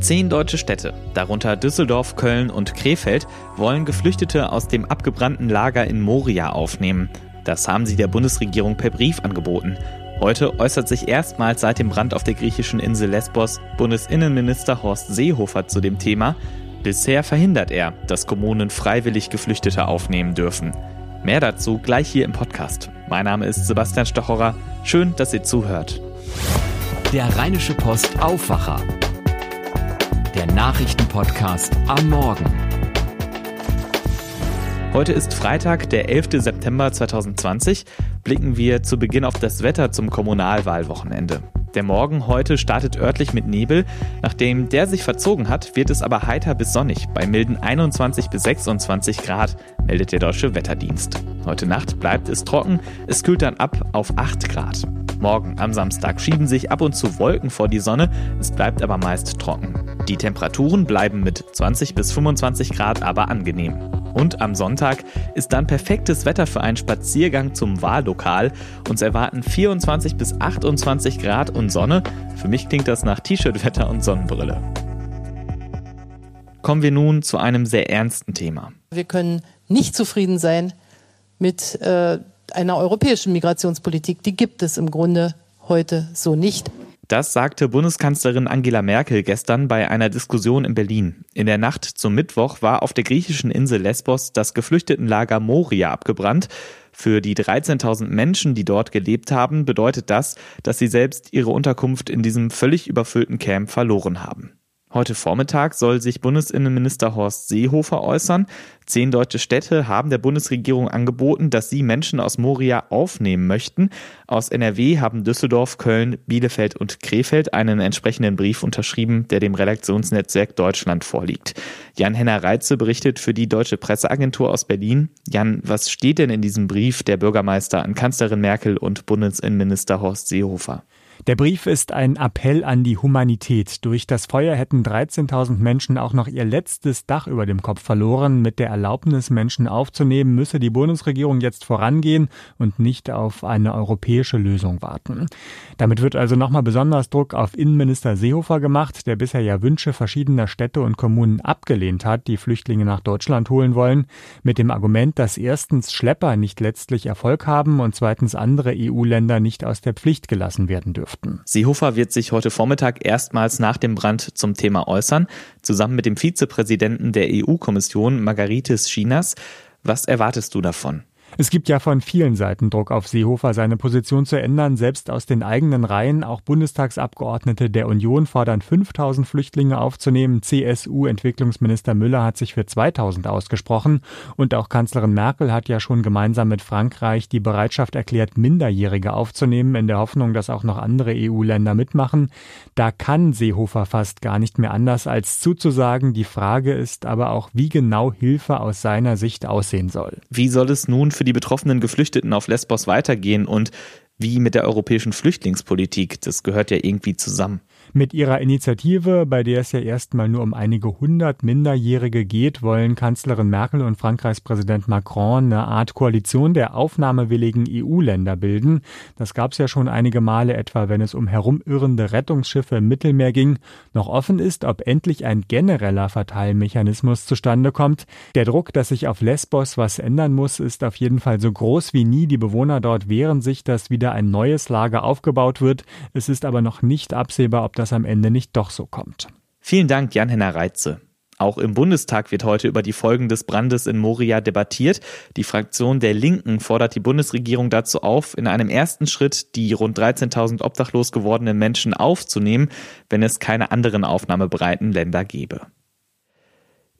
Zehn deutsche Städte, darunter Düsseldorf, Köln und Krefeld, wollen Geflüchtete aus dem abgebrannten Lager in Moria aufnehmen. Das haben sie der Bundesregierung per Brief angeboten. Heute äußert sich erstmals seit dem Brand auf der griechischen Insel Lesbos Bundesinnenminister Horst Seehofer zu dem Thema. Bisher verhindert er, dass Kommunen freiwillig Geflüchtete aufnehmen dürfen. Mehr dazu gleich hier im Podcast. Mein Name ist Sebastian Stochorer. Schön, dass ihr zuhört. Der Rheinische Post Aufwacher der Nachrichtenpodcast am Morgen. Heute ist Freitag, der 11. September 2020. Blicken wir zu Beginn auf das Wetter zum Kommunalwahlwochenende. Der Morgen heute startet örtlich mit Nebel. Nachdem der sich verzogen hat, wird es aber heiter bis sonnig bei milden 21 bis 26 Grad, meldet der Deutsche Wetterdienst. Heute Nacht bleibt es trocken, es kühlt dann ab auf 8 Grad. Morgen am Samstag schieben sich ab und zu Wolken vor die Sonne, es bleibt aber meist trocken. Die Temperaturen bleiben mit 20 bis 25 Grad aber angenehm. Und am Sonntag ist dann perfektes Wetter für einen Spaziergang zum Wahllokal. Uns erwarten 24 bis 28 Grad und Sonne. Für mich klingt das nach T-Shirt-Wetter und Sonnenbrille. Kommen wir nun zu einem sehr ernsten Thema. Wir können nicht zufrieden sein mit äh, einer europäischen Migrationspolitik. Die gibt es im Grunde heute so nicht. Das sagte Bundeskanzlerin Angela Merkel gestern bei einer Diskussion in Berlin. In der Nacht zum Mittwoch war auf der griechischen Insel Lesbos das Geflüchtetenlager Moria abgebrannt. Für die 13.000 Menschen, die dort gelebt haben, bedeutet das, dass sie selbst ihre Unterkunft in diesem völlig überfüllten Camp verloren haben. Heute Vormittag soll sich Bundesinnenminister Horst Seehofer äußern. Zehn deutsche Städte haben der Bundesregierung angeboten, dass sie Menschen aus Moria aufnehmen möchten. Aus NRW haben Düsseldorf, Köln, Bielefeld und Krefeld einen entsprechenden Brief unterschrieben, der dem Redaktionsnetzwerk Deutschland vorliegt. Jan-Henner Reitze berichtet für die Deutsche Presseagentur aus Berlin. Jan, was steht denn in diesem Brief der Bürgermeister an Kanzlerin Merkel und Bundesinnenminister Horst Seehofer? Der Brief ist ein Appell an die Humanität. Durch das Feuer hätten 13.000 Menschen auch noch ihr letztes Dach über dem Kopf verloren. Mit der Erlaubnis, Menschen aufzunehmen, müsse die Bundesregierung jetzt vorangehen und nicht auf eine europäische Lösung warten. Damit wird also nochmal besonders Druck auf Innenminister Seehofer gemacht, der bisher ja Wünsche verschiedener Städte und Kommunen abgelehnt hat, die Flüchtlinge nach Deutschland holen wollen, mit dem Argument, dass erstens Schlepper nicht letztlich Erfolg haben und zweitens andere EU-Länder nicht aus der Pflicht gelassen werden dürfen dürften. Seehofer wird sich heute Vormittag erstmals nach dem Brand zum Thema äußern, zusammen mit dem Vizepräsidenten der EU-Kommission Margaritis Chinas. Was erwartest du davon? Es gibt ja von vielen Seiten Druck auf Seehofer, seine Position zu ändern. Selbst aus den eigenen Reihen, auch Bundestagsabgeordnete der Union fordern 5000 Flüchtlinge aufzunehmen. CSU-Entwicklungsminister Müller hat sich für 2000 ausgesprochen. Und auch Kanzlerin Merkel hat ja schon gemeinsam mit Frankreich die Bereitschaft erklärt, Minderjährige aufzunehmen, in der Hoffnung, dass auch noch andere EU-Länder mitmachen. Da kann Seehofer fast gar nicht mehr anders als zuzusagen. Die Frage ist aber auch, wie genau Hilfe aus seiner Sicht aussehen soll. Wie soll es nun für die betroffenen Geflüchteten auf Lesbos weitergehen und wie mit der europäischen Flüchtlingspolitik. Das gehört ja irgendwie zusammen. Mit ihrer Initiative, bei der es ja erstmal nur um einige hundert Minderjährige geht, wollen Kanzlerin Merkel und Frankreichs Präsident Macron eine Art Koalition der aufnahmewilligen EU-Länder bilden. Das gab es ja schon einige Male, etwa wenn es um herumirrende Rettungsschiffe im Mittelmeer ging. Noch offen ist, ob endlich ein genereller Verteilmechanismus zustande kommt. Der Druck, dass sich auf Lesbos was ändern muss, ist auf jeden Fall so groß wie nie. Die Bewohner dort wehren sich, dass wieder ein neues Lager aufgebaut wird. Es ist aber noch nicht absehbar, ob das am Ende nicht doch so kommt. Vielen Dank, Jan-Henner Reitze. Auch im Bundestag wird heute über die Folgen des Brandes in Moria debattiert. Die Fraktion der Linken fordert die Bundesregierung dazu auf, in einem ersten Schritt die rund 13.000 obdachlos gewordenen Menschen aufzunehmen, wenn es keine anderen aufnahmebereiten Länder gäbe.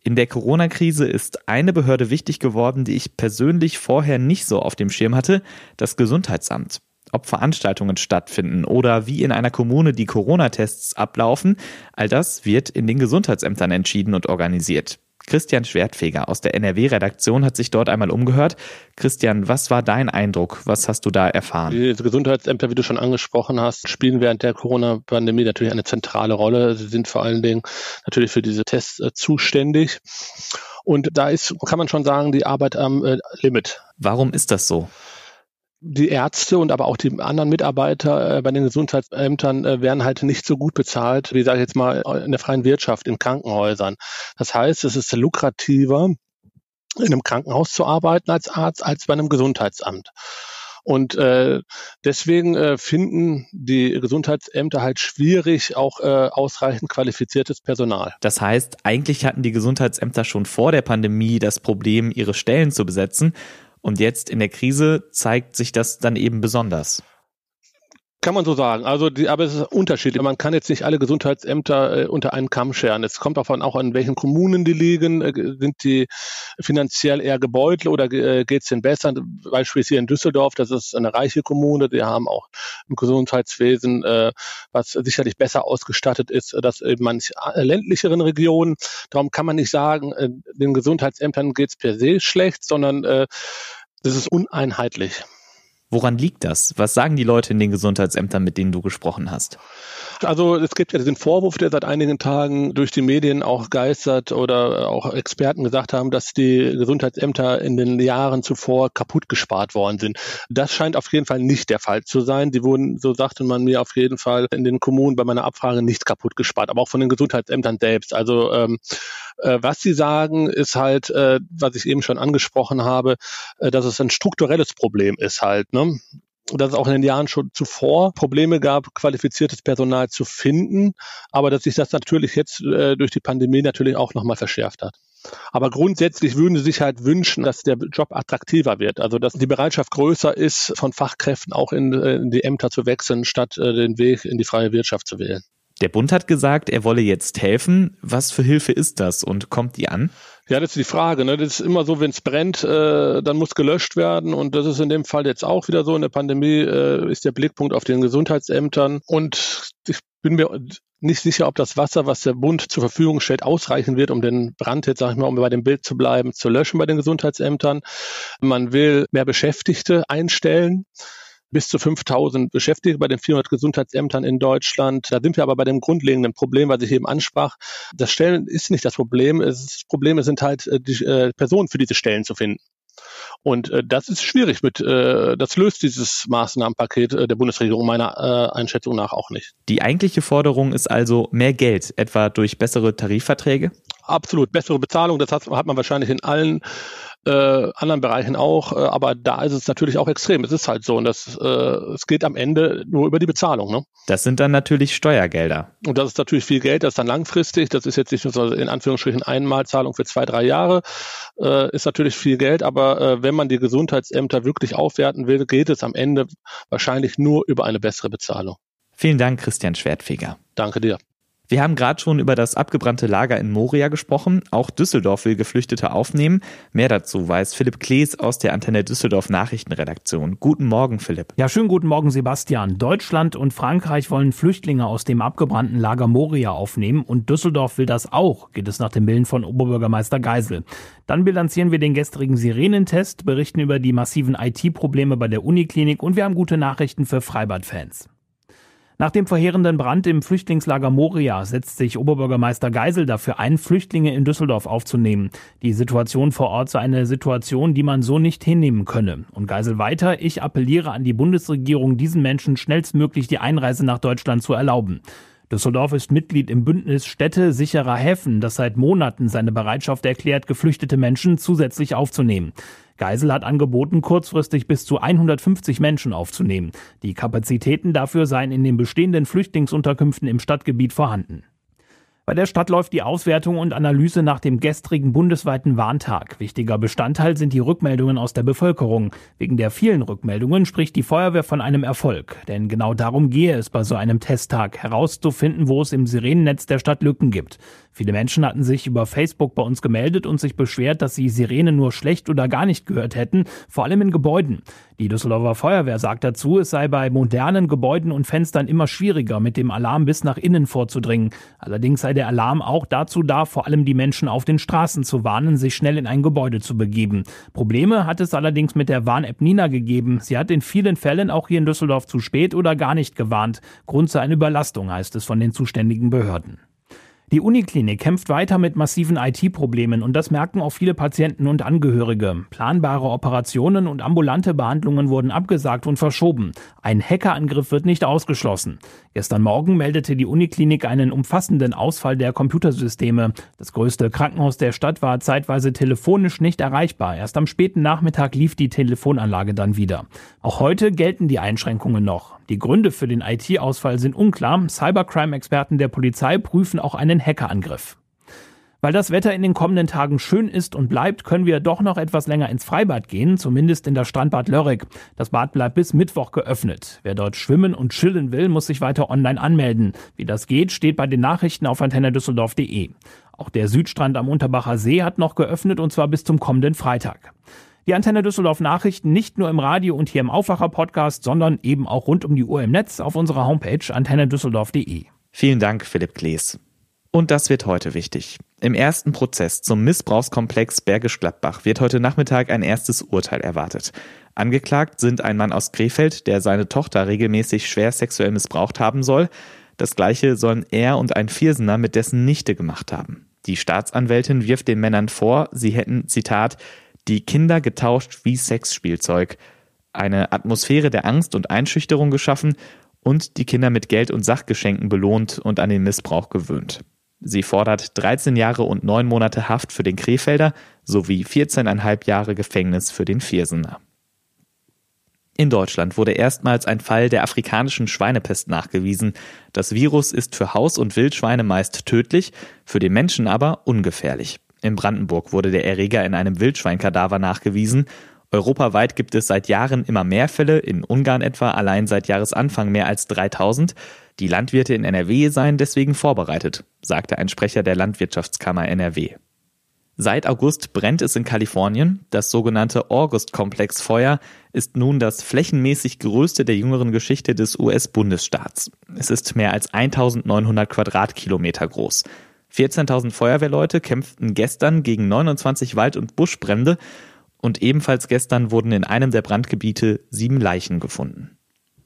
In der Corona-Krise ist eine Behörde wichtig geworden, die ich persönlich vorher nicht so auf dem Schirm hatte, das Gesundheitsamt ob Veranstaltungen stattfinden oder wie in einer Kommune die Corona-Tests ablaufen, all das wird in den Gesundheitsämtern entschieden und organisiert. Christian Schwertfeger aus der NRW-Redaktion hat sich dort einmal umgehört. Christian, was war dein Eindruck? Was hast du da erfahren? Die Gesundheitsämter, wie du schon angesprochen hast, spielen während der Corona-Pandemie natürlich eine zentrale Rolle. Sie sind vor allen Dingen natürlich für diese Tests äh, zuständig. Und da ist, kann man schon sagen, die Arbeit am äh, Limit. Warum ist das so? Die Ärzte und aber auch die anderen Mitarbeiter äh, bei den Gesundheitsämtern äh, werden halt nicht so gut bezahlt, wie sage ich jetzt mal in der freien Wirtschaft, in Krankenhäusern. Das heißt, es ist lukrativer, in einem Krankenhaus zu arbeiten als Arzt, als bei einem Gesundheitsamt. Und äh, deswegen äh, finden die Gesundheitsämter halt schwierig, auch äh, ausreichend qualifiziertes Personal. Das heißt, eigentlich hatten die Gesundheitsämter schon vor der Pandemie das Problem, ihre Stellen zu besetzen. Und jetzt in der Krise zeigt sich das dann eben besonders. Kann man so sagen. Also, die, aber es ist unterschiedlich. Man kann jetzt nicht alle Gesundheitsämter äh, unter einen Kamm scheren. Es kommt davon auch an, welchen Kommunen die liegen. Äh, sind die finanziell eher gebeutelt oder äh, geht es denen besser? Beispielsweise hier in Düsseldorf, das ist eine reiche Kommune. Die haben auch ein Gesundheitswesen, äh, was sicherlich besser ausgestattet ist, als in manch äh, ländlicheren Regionen. Darum kann man nicht sagen, äh, den Gesundheitsämtern geht es per se schlecht, sondern äh, das ist uneinheitlich. Woran liegt das? Was sagen die Leute in den Gesundheitsämtern, mit denen du gesprochen hast? Also es gibt ja diesen Vorwurf, der seit einigen Tagen durch die Medien auch geistert oder auch Experten gesagt haben, dass die Gesundheitsämter in den Jahren zuvor kaputt gespart worden sind. Das scheint auf jeden Fall nicht der Fall zu sein. Die wurden, so sagte man mir auf jeden Fall in den Kommunen bei meiner Abfrage nicht kaputt gespart, aber auch von den Gesundheitsämtern selbst. Also ähm, äh, was sie sagen, ist halt, äh, was ich eben schon angesprochen habe, äh, dass es ein strukturelles Problem ist halt. Ne? dass es auch in den Jahren schon zuvor Probleme gab, qualifiziertes Personal zu finden, aber dass sich das natürlich jetzt äh, durch die Pandemie natürlich auch nochmal verschärft hat. Aber grundsätzlich würden sie sich halt wünschen, dass der Job attraktiver wird. Also dass die Bereitschaft größer ist, von Fachkräften auch in, äh, in die Ämter zu wechseln, statt äh, den Weg in die freie Wirtschaft zu wählen. Der Bund hat gesagt, er wolle jetzt helfen. Was für Hilfe ist das und kommt die an? Ja, das ist die Frage. Ne? Das ist immer so, wenn es brennt, äh, dann muss gelöscht werden. Und das ist in dem Fall jetzt auch wieder so. In der Pandemie äh, ist der Blickpunkt auf den Gesundheitsämtern. Und ich bin mir nicht sicher, ob das Wasser, was der Bund zur Verfügung stellt, ausreichen wird, um den Brand jetzt, sag ich mal, um bei dem Bild zu bleiben, zu löschen bei den Gesundheitsämtern. Man will mehr Beschäftigte einstellen bis zu 5000 Beschäftigte bei den 400 Gesundheitsämtern in Deutschland. Da sind wir aber bei dem grundlegenden Problem, was ich eben ansprach. Das Stellen ist nicht das Problem. Das Problem sind halt äh, die äh, Personen für diese Stellen zu finden. Und äh, das ist schwierig mit, äh, das löst dieses Maßnahmenpaket äh, der Bundesregierung meiner äh, Einschätzung nach auch nicht. Die eigentliche Forderung ist also mehr Geld, etwa durch bessere Tarifverträge? Absolut, bessere Bezahlung, das hat, hat man wahrscheinlich in allen äh, anderen Bereichen auch, äh, aber da ist es natürlich auch extrem. Es ist halt so und das, äh, es geht am Ende nur über die Bezahlung. Ne? Das sind dann natürlich Steuergelder. Und das ist natürlich viel Geld, das ist dann langfristig, das ist jetzt nicht nur so in Anführungsstrichen Einmalzahlung für zwei, drei Jahre, äh, ist natürlich viel Geld, aber äh, wenn man die Gesundheitsämter wirklich aufwerten will, geht es am Ende wahrscheinlich nur über eine bessere Bezahlung. Vielen Dank, Christian Schwertfeger. Danke dir. Wir haben gerade schon über das abgebrannte Lager in Moria gesprochen. Auch Düsseldorf will Geflüchtete aufnehmen. Mehr dazu weiß Philipp Klees aus der Antenne Düsseldorf Nachrichtenredaktion. Guten Morgen, Philipp. Ja, schönen guten Morgen, Sebastian. Deutschland und Frankreich wollen Flüchtlinge aus dem abgebrannten Lager Moria aufnehmen und Düsseldorf will das auch, geht es nach dem Willen von Oberbürgermeister Geisel. Dann bilanzieren wir den gestrigen Sirenentest, berichten über die massiven IT-Probleme bei der Uniklinik und wir haben gute Nachrichten für Freibad-Fans. Nach dem verheerenden Brand im Flüchtlingslager Moria setzt sich Oberbürgermeister Geisel dafür ein, Flüchtlinge in Düsseldorf aufzunehmen. Die Situation vor Ort sei eine Situation, die man so nicht hinnehmen könne. Und Geisel weiter, ich appelliere an die Bundesregierung, diesen Menschen schnellstmöglich die Einreise nach Deutschland zu erlauben. Düsseldorf ist Mitglied im Bündnis Städte sicherer Häfen, das seit Monaten seine Bereitschaft erklärt, geflüchtete Menschen zusätzlich aufzunehmen. Geisel hat angeboten, kurzfristig bis zu 150 Menschen aufzunehmen. Die Kapazitäten dafür seien in den bestehenden Flüchtlingsunterkünften im Stadtgebiet vorhanden. Bei der Stadt läuft die Auswertung und Analyse nach dem gestrigen bundesweiten Warntag. Wichtiger Bestandteil sind die Rückmeldungen aus der Bevölkerung. Wegen der vielen Rückmeldungen spricht die Feuerwehr von einem Erfolg. Denn genau darum gehe es bei so einem Testtag, herauszufinden, wo es im Sirenennetz der Stadt Lücken gibt. Viele Menschen hatten sich über Facebook bei uns gemeldet und sich beschwert, dass sie Sirene nur schlecht oder gar nicht gehört hätten, vor allem in Gebäuden. Die Düsseldorfer Feuerwehr sagt dazu, es sei bei modernen Gebäuden und Fenstern immer schwieriger, mit dem Alarm bis nach innen vorzudringen. Allerdings sei der Alarm auch dazu da, vor allem die Menschen auf den Straßen zu warnen, sich schnell in ein Gebäude zu begeben. Probleme hat es allerdings mit der Warn-App Nina gegeben. Sie hat in vielen Fällen auch hier in Düsseldorf zu spät oder gar nicht gewarnt. Grund sei eine Überlastung, heißt es von den zuständigen Behörden. Die Uniklinik kämpft weiter mit massiven IT-Problemen und das merken auch viele Patienten und Angehörige. Planbare Operationen und ambulante Behandlungen wurden abgesagt und verschoben. Ein Hackerangriff wird nicht ausgeschlossen. Gestern Morgen meldete die Uniklinik einen umfassenden Ausfall der Computersysteme. Das größte Krankenhaus der Stadt war zeitweise telefonisch nicht erreichbar. Erst am späten Nachmittag lief die Telefonanlage dann wieder. Auch heute gelten die Einschränkungen noch. Die Gründe für den IT-Ausfall sind unklar. Cybercrime-Experten der Polizei prüfen auch einen Hackerangriff. Weil das Wetter in den kommenden Tagen schön ist und bleibt, können wir doch noch etwas länger ins Freibad gehen, zumindest in das Strandbad Lörrick. Das Bad bleibt bis Mittwoch geöffnet. Wer dort schwimmen und chillen will, muss sich weiter online anmelden. Wie das geht, steht bei den Nachrichten auf antennedüsseldorf.de. Auch der Südstrand am Unterbacher See hat noch geöffnet und zwar bis zum kommenden Freitag. Die Antenne Düsseldorf Nachrichten nicht nur im Radio und hier im Aufwacher Podcast, sondern eben auch rund um die Uhr im Netz auf unserer Homepage antennedüsseldorf.de. Vielen Dank, Philipp Klees. Und das wird heute wichtig. Im ersten Prozess zum Missbrauchskomplex Bergisch Gladbach wird heute Nachmittag ein erstes Urteil erwartet. Angeklagt sind ein Mann aus Krefeld, der seine Tochter regelmäßig schwer sexuell missbraucht haben soll. Das gleiche sollen er und ein Viersener mit dessen Nichte gemacht haben. Die Staatsanwältin wirft den Männern vor, sie hätten, Zitat, die Kinder getauscht wie Sexspielzeug, eine Atmosphäre der Angst und Einschüchterung geschaffen und die Kinder mit Geld und Sachgeschenken belohnt und an den Missbrauch gewöhnt. Sie fordert 13 Jahre und 9 Monate Haft für den Krefelder sowie 14,5 Jahre Gefängnis für den Viersener. In Deutschland wurde erstmals ein Fall der afrikanischen Schweinepest nachgewiesen. Das Virus ist für Haus- und Wildschweine meist tödlich, für den Menschen aber ungefährlich. In Brandenburg wurde der Erreger in einem Wildschweinkadaver nachgewiesen. Europaweit gibt es seit Jahren immer mehr Fälle, in Ungarn etwa allein seit Jahresanfang mehr als 3000. Die Landwirte in NRW seien deswegen vorbereitet, sagte ein Sprecher der Landwirtschaftskammer NRW. Seit August brennt es in Kalifornien. Das sogenannte August-Komplex-Feuer ist nun das flächenmäßig größte der jüngeren Geschichte des US-Bundesstaats. Es ist mehr als 1900 Quadratkilometer groß. 14.000 Feuerwehrleute kämpften gestern gegen 29 Wald- und Buschbrände und ebenfalls gestern wurden in einem der Brandgebiete sieben Leichen gefunden.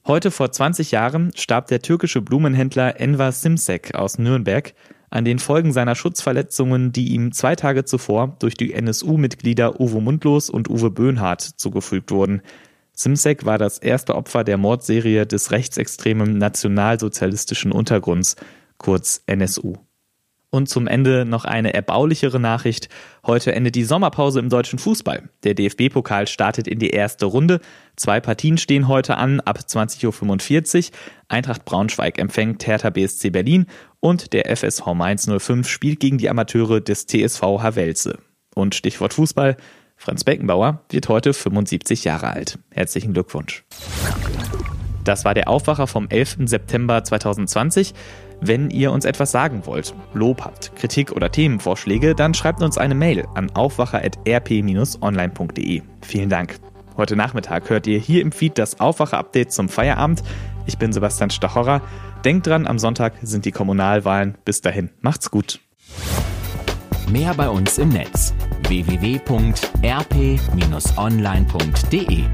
Heute vor 20 Jahren starb der türkische Blumenhändler Enver Simsek aus Nürnberg an den Folgen seiner Schutzverletzungen, die ihm zwei Tage zuvor durch die NSU-Mitglieder Uwe Mundlos und Uwe Böhnhardt zugefügt wurden. Simsek war das erste Opfer der Mordserie des rechtsextremen nationalsozialistischen Untergrunds, kurz NSU. Und zum Ende noch eine erbaulichere Nachricht. Heute endet die Sommerpause im deutschen Fußball. Der DFB-Pokal startet in die erste Runde. Zwei Partien stehen heute an, ab 20.45 Uhr. Eintracht Braunschweig empfängt Hertha BSC Berlin und der FSV Mainz 05 spielt gegen die Amateure des TSV Havelse. Und Stichwort Fußball. Franz Beckenbauer wird heute 75 Jahre alt. Herzlichen Glückwunsch. Das war der Aufwacher vom 11. September 2020. Wenn ihr uns etwas sagen wollt, Lob habt, Kritik oder Themenvorschläge, dann schreibt uns eine Mail an aufwacher.rp-online.de. Vielen Dank. Heute Nachmittag hört ihr hier im Feed das Aufwacher-Update zum Feierabend. Ich bin Sebastian Stachorer. Denkt dran, am Sonntag sind die Kommunalwahlen. Bis dahin, macht's gut. Mehr bei uns im Netz www.rp-online.de